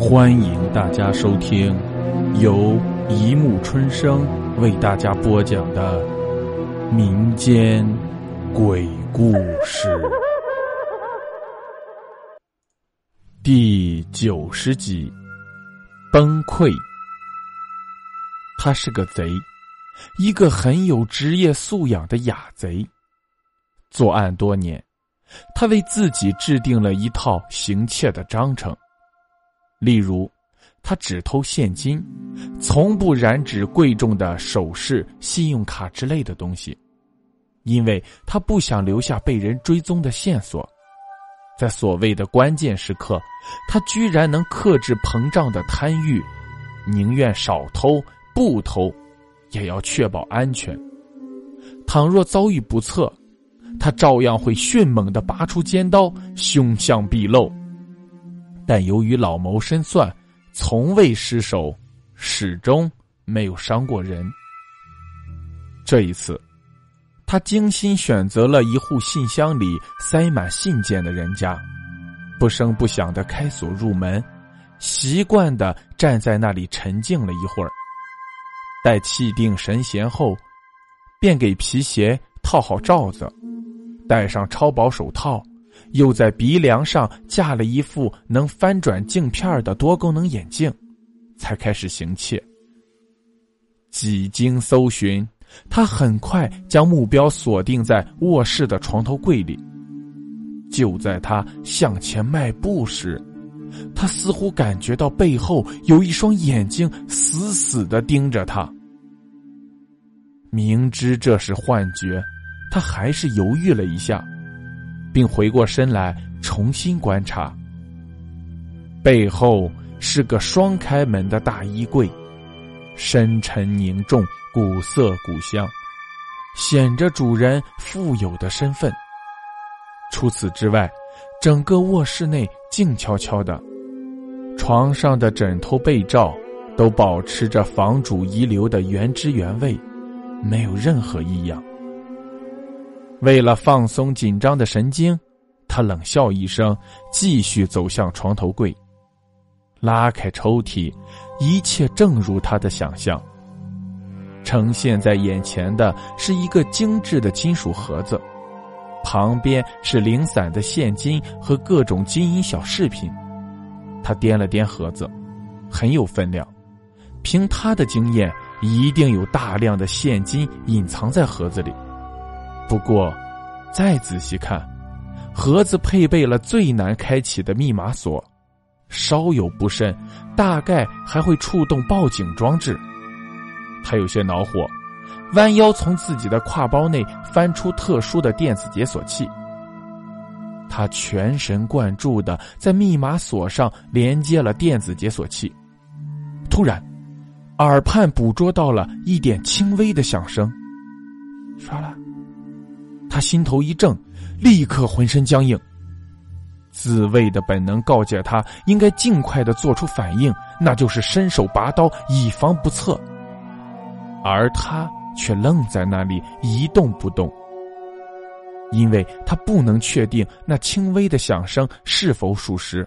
欢迎大家收听由一木春生为大家播讲的民间鬼故事第九十集：崩溃。他是个贼，一个很有职业素养的雅贼。作案多年，他为自己制定了一套行窃的章程。例如，他只偷现金，从不染指贵重的首饰、信用卡之类的东西，因为他不想留下被人追踪的线索。在所谓的关键时刻，他居然能克制膨胀的贪欲，宁愿少偷不偷，也要确保安全。倘若遭遇不测，他照样会迅猛的拔出尖刀，凶相毕露。但由于老谋深算，从未失手，始终没有伤过人。这一次，他精心选择了一户信箱里塞满信件的人家，不声不响的开锁入门，习惯的站在那里沉静了一会儿。待气定神闲后，便给皮鞋套好罩子，戴上超薄手套。又在鼻梁上架了一副能翻转镜片的多功能眼镜，才开始行窃。几经搜寻，他很快将目标锁定在卧室的床头柜里。就在他向前迈步时，他似乎感觉到背后有一双眼睛死死的盯着他。明知这是幻觉，他还是犹豫了一下。并回过身来重新观察，背后是个双开门的大衣柜，深沉凝重，古色古香，显着主人富有的身份。除此之外，整个卧室内静悄悄的，床上的枕头被罩都保持着房主遗留的原汁原味，没有任何异样。为了放松紧张的神经，他冷笑一声，继续走向床头柜，拉开抽屉，一切正如他的想象。呈现在眼前的是一个精致的金属盒子，旁边是零散的现金和各种金银小饰品。他掂了掂盒子，很有分量。凭他的经验，一定有大量的现金隐藏在盒子里。不过，再仔细看，盒子配备了最难开启的密码锁，稍有不慎，大概还会触动报警装置。他有些恼火，弯腰从自己的挎包内翻出特殊的电子解锁器。他全神贯注的在密码锁上连接了电子解锁器。突然，耳畔捕捉到了一点轻微的响声，刷了。心头一怔，立刻浑身僵硬。自卫的本能告诫他，应该尽快的做出反应，那就是伸手拔刀，以防不测。而他却愣在那里一动不动，因为他不能确定那轻微的响声是否属实，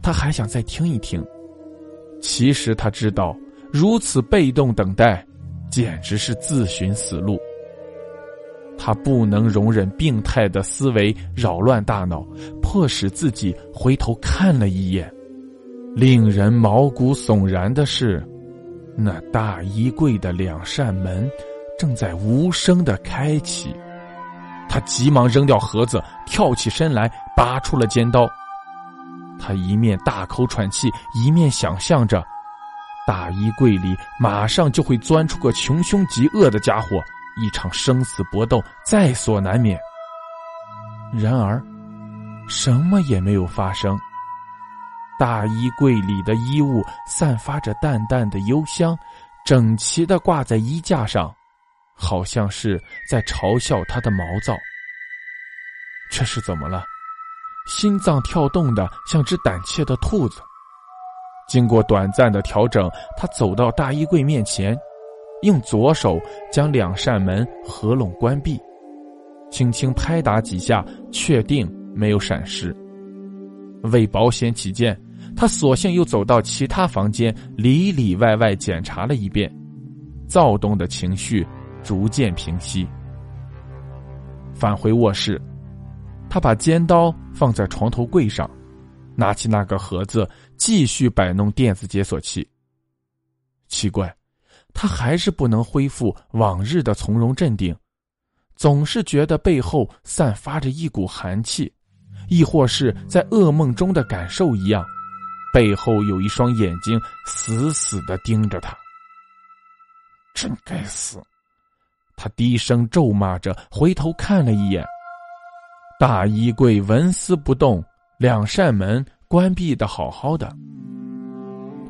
他还想再听一听。其实他知道，如此被动等待，简直是自寻死路。他不能容忍病态的思维扰乱大脑，迫使自己回头看了一眼。令人毛骨悚然的是，那大衣柜的两扇门正在无声的开启。他急忙扔掉盒子，跳起身来，拔出了尖刀。他一面大口喘气，一面想象着，大衣柜里马上就会钻出个穷凶极恶的家伙。一场生死搏斗在所难免。然而，什么也没有发生。大衣柜里的衣物散发着淡淡的幽香，整齐的挂在衣架上，好像是在嘲笑他的毛躁。这是怎么了？心脏跳动的像只胆怯的兔子。经过短暂的调整，他走到大衣柜面前。用左手将两扇门合拢关闭，轻轻拍打几下，确定没有闪失。为保险起见，他索性又走到其他房间，里里外外检查了一遍，躁动的情绪逐渐平息。返回卧室，他把尖刀放在床头柜上，拿起那个盒子，继续摆弄电子解锁器。奇怪，他还是不能恢复往日的从容镇定，总是觉得背后散发着一股寒气。亦或是在噩梦中的感受一样，背后有一双眼睛死死的盯着他。真该死！他低声咒骂着，回头看了一眼，大衣柜纹丝不动，两扇门关闭的好好的。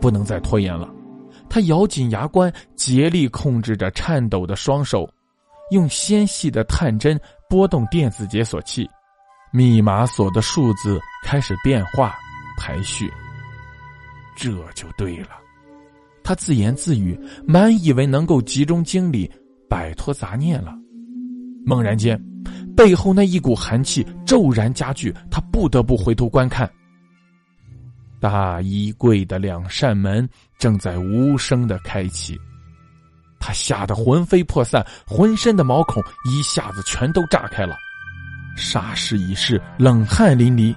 不能再拖延了，他咬紧牙关，竭力控制着颤抖的双手，用纤细的探针拨动电子解锁器。密码锁的数字开始变化、排序，这就对了。他自言自语，满以为能够集中精力摆脱杂念了。猛然间，背后那一股寒气骤然加剧，他不得不回头观看。大衣柜的两扇门正在无声的开启，他吓得魂飞魄散，浑身的毛孔一下子全都炸开了。霎时已是冷汗淋漓。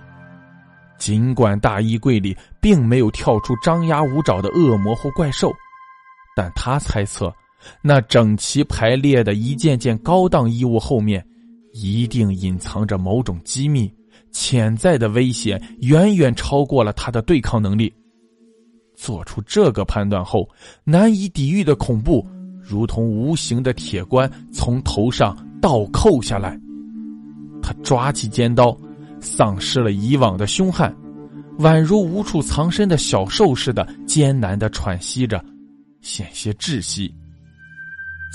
尽管大衣柜里并没有跳出张牙舞爪的恶魔或怪兽，但他猜测，那整齐排列的一件件高档衣物后面，一定隐藏着某种机密，潜在的危险远远超过了他的对抗能力。做出这个判断后，难以抵御的恐怖，如同无形的铁棺从头上倒扣下来。他抓起尖刀，丧失了以往的凶悍，宛如无处藏身的小兽似的艰难的喘息着，险些窒息。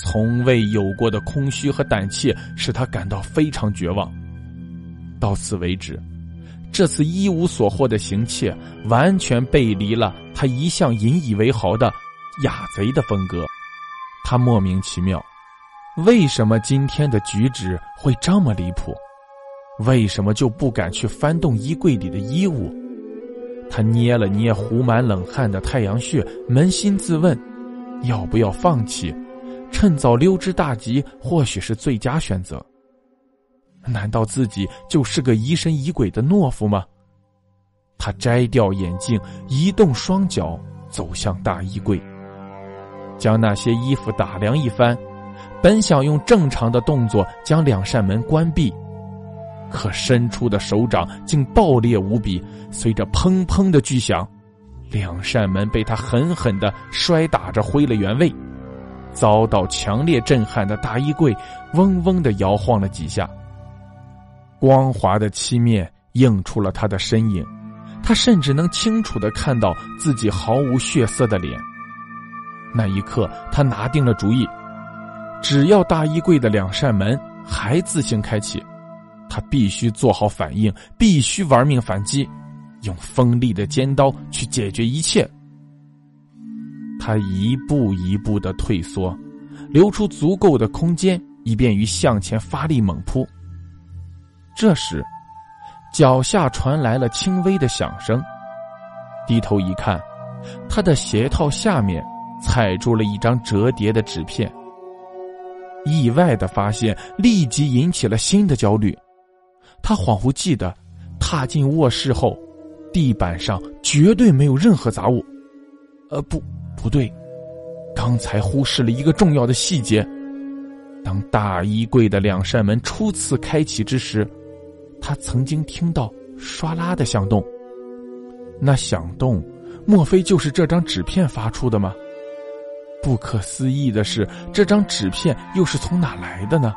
从未有过的空虚和胆怯使他感到非常绝望。到此为止，这次一无所获的行窃完全背离了他一向引以为豪的雅贼的风格。他莫名其妙，为什么今天的举止会这么离谱？为什么就不敢去翻动衣柜里的衣物？他捏了捏糊满冷汗的太阳穴，扪心自问：要不要放弃？趁早溜之大吉，或许是最佳选择。难道自己就是个疑神疑鬼的懦夫吗？他摘掉眼镜，移动双脚，走向大衣柜，将那些衣服打量一番，本想用正常的动作将两扇门关闭。可伸出的手掌竟爆裂无比，随着砰砰的巨响，两扇门被他狠狠的摔打着回了原位。遭到强烈震撼的大衣柜嗡嗡的摇晃了几下，光滑的漆面映出了他的身影，他甚至能清楚的看到自己毫无血色的脸。那一刻，他拿定了主意，只要大衣柜的两扇门还自行开启。他必须做好反应，必须玩命反击，用锋利的尖刀去解决一切。他一步一步的退缩，留出足够的空间，以便于向前发力猛扑。这时，脚下传来了轻微的响声，低头一看，他的鞋套下面踩住了一张折叠的纸片。意外的发现立即引起了新的焦虑。他恍惚记得，踏进卧室后，地板上绝对没有任何杂物。呃，不，不对，刚才忽视了一个重要的细节。当大衣柜的两扇门初次开启之时，他曾经听到唰啦的响动。那响动，莫非就是这张纸片发出的吗？不可思议的是，这张纸片又是从哪来的呢？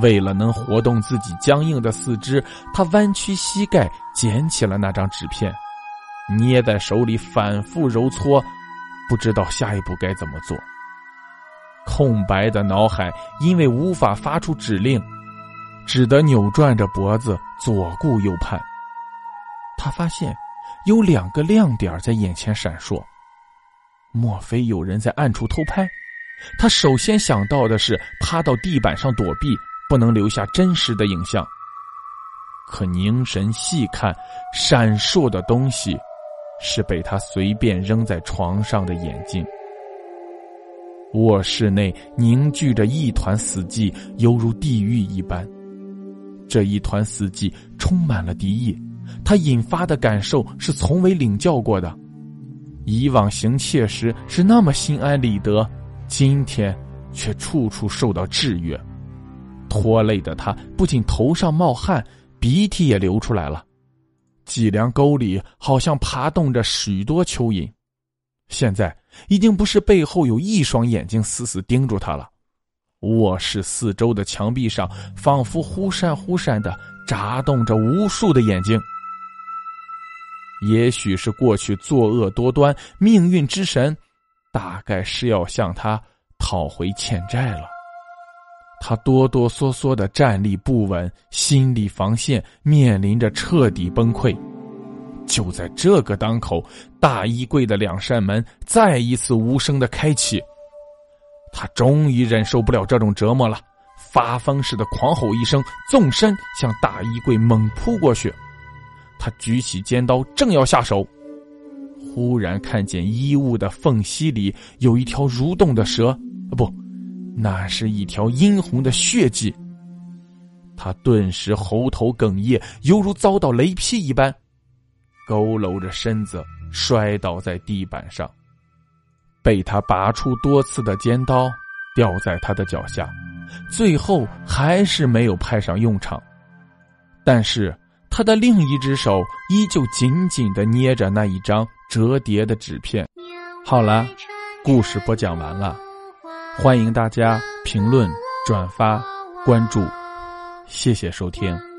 为了能活动自己僵硬的四肢，他弯曲膝盖捡起了那张纸片，捏在手里反复揉搓，不知道下一步该怎么做。空白的脑海因为无法发出指令，只得扭转着脖子左顾右盼。他发现有两个亮点在眼前闪烁，莫非有人在暗处偷拍？他首先想到的是趴到地板上躲避。不能留下真实的影像。可凝神细看，闪烁的东西是被他随便扔在床上的眼睛。卧室内凝聚着一团死寂，犹如地狱一般。这一团死寂充满了敌意，他引发的感受是从未领教过的。以往行窃时是那么心安理得，今天却处处受到制约，拖累的他不仅头上冒汗，鼻涕也流出来了。脊梁沟里好像爬动着许多蚯蚓，现在已经不是背后有一双眼睛死死盯住他了，卧室四周的墙壁上仿佛忽闪忽闪的眨动着无数的眼睛。也许是过去作恶多端，命运之神，大概是要向他讨回欠债了。他哆哆嗦嗦的站立不稳，心理防线面临着彻底崩溃。就在这个当口，大衣柜的两扇门再一次无声的开启。他终于忍受不了这种折磨了，发疯似的狂吼一声，纵身向大衣柜猛扑过去。他举起尖刀，正要下手，忽然看见衣物的缝隙里有一条蠕动的蛇，不，那是一条殷红的血迹。他顿时喉头哽咽，犹如遭到雷劈一般，佝偻着身子摔倒在地板上。被他拔出多次的尖刀掉在他的脚下，最后还是没有派上用场。但是。他的另一只手依旧紧紧的捏着那一张折叠的纸片。好了，故事播讲完了，欢迎大家评论、转发、关注，谢谢收听。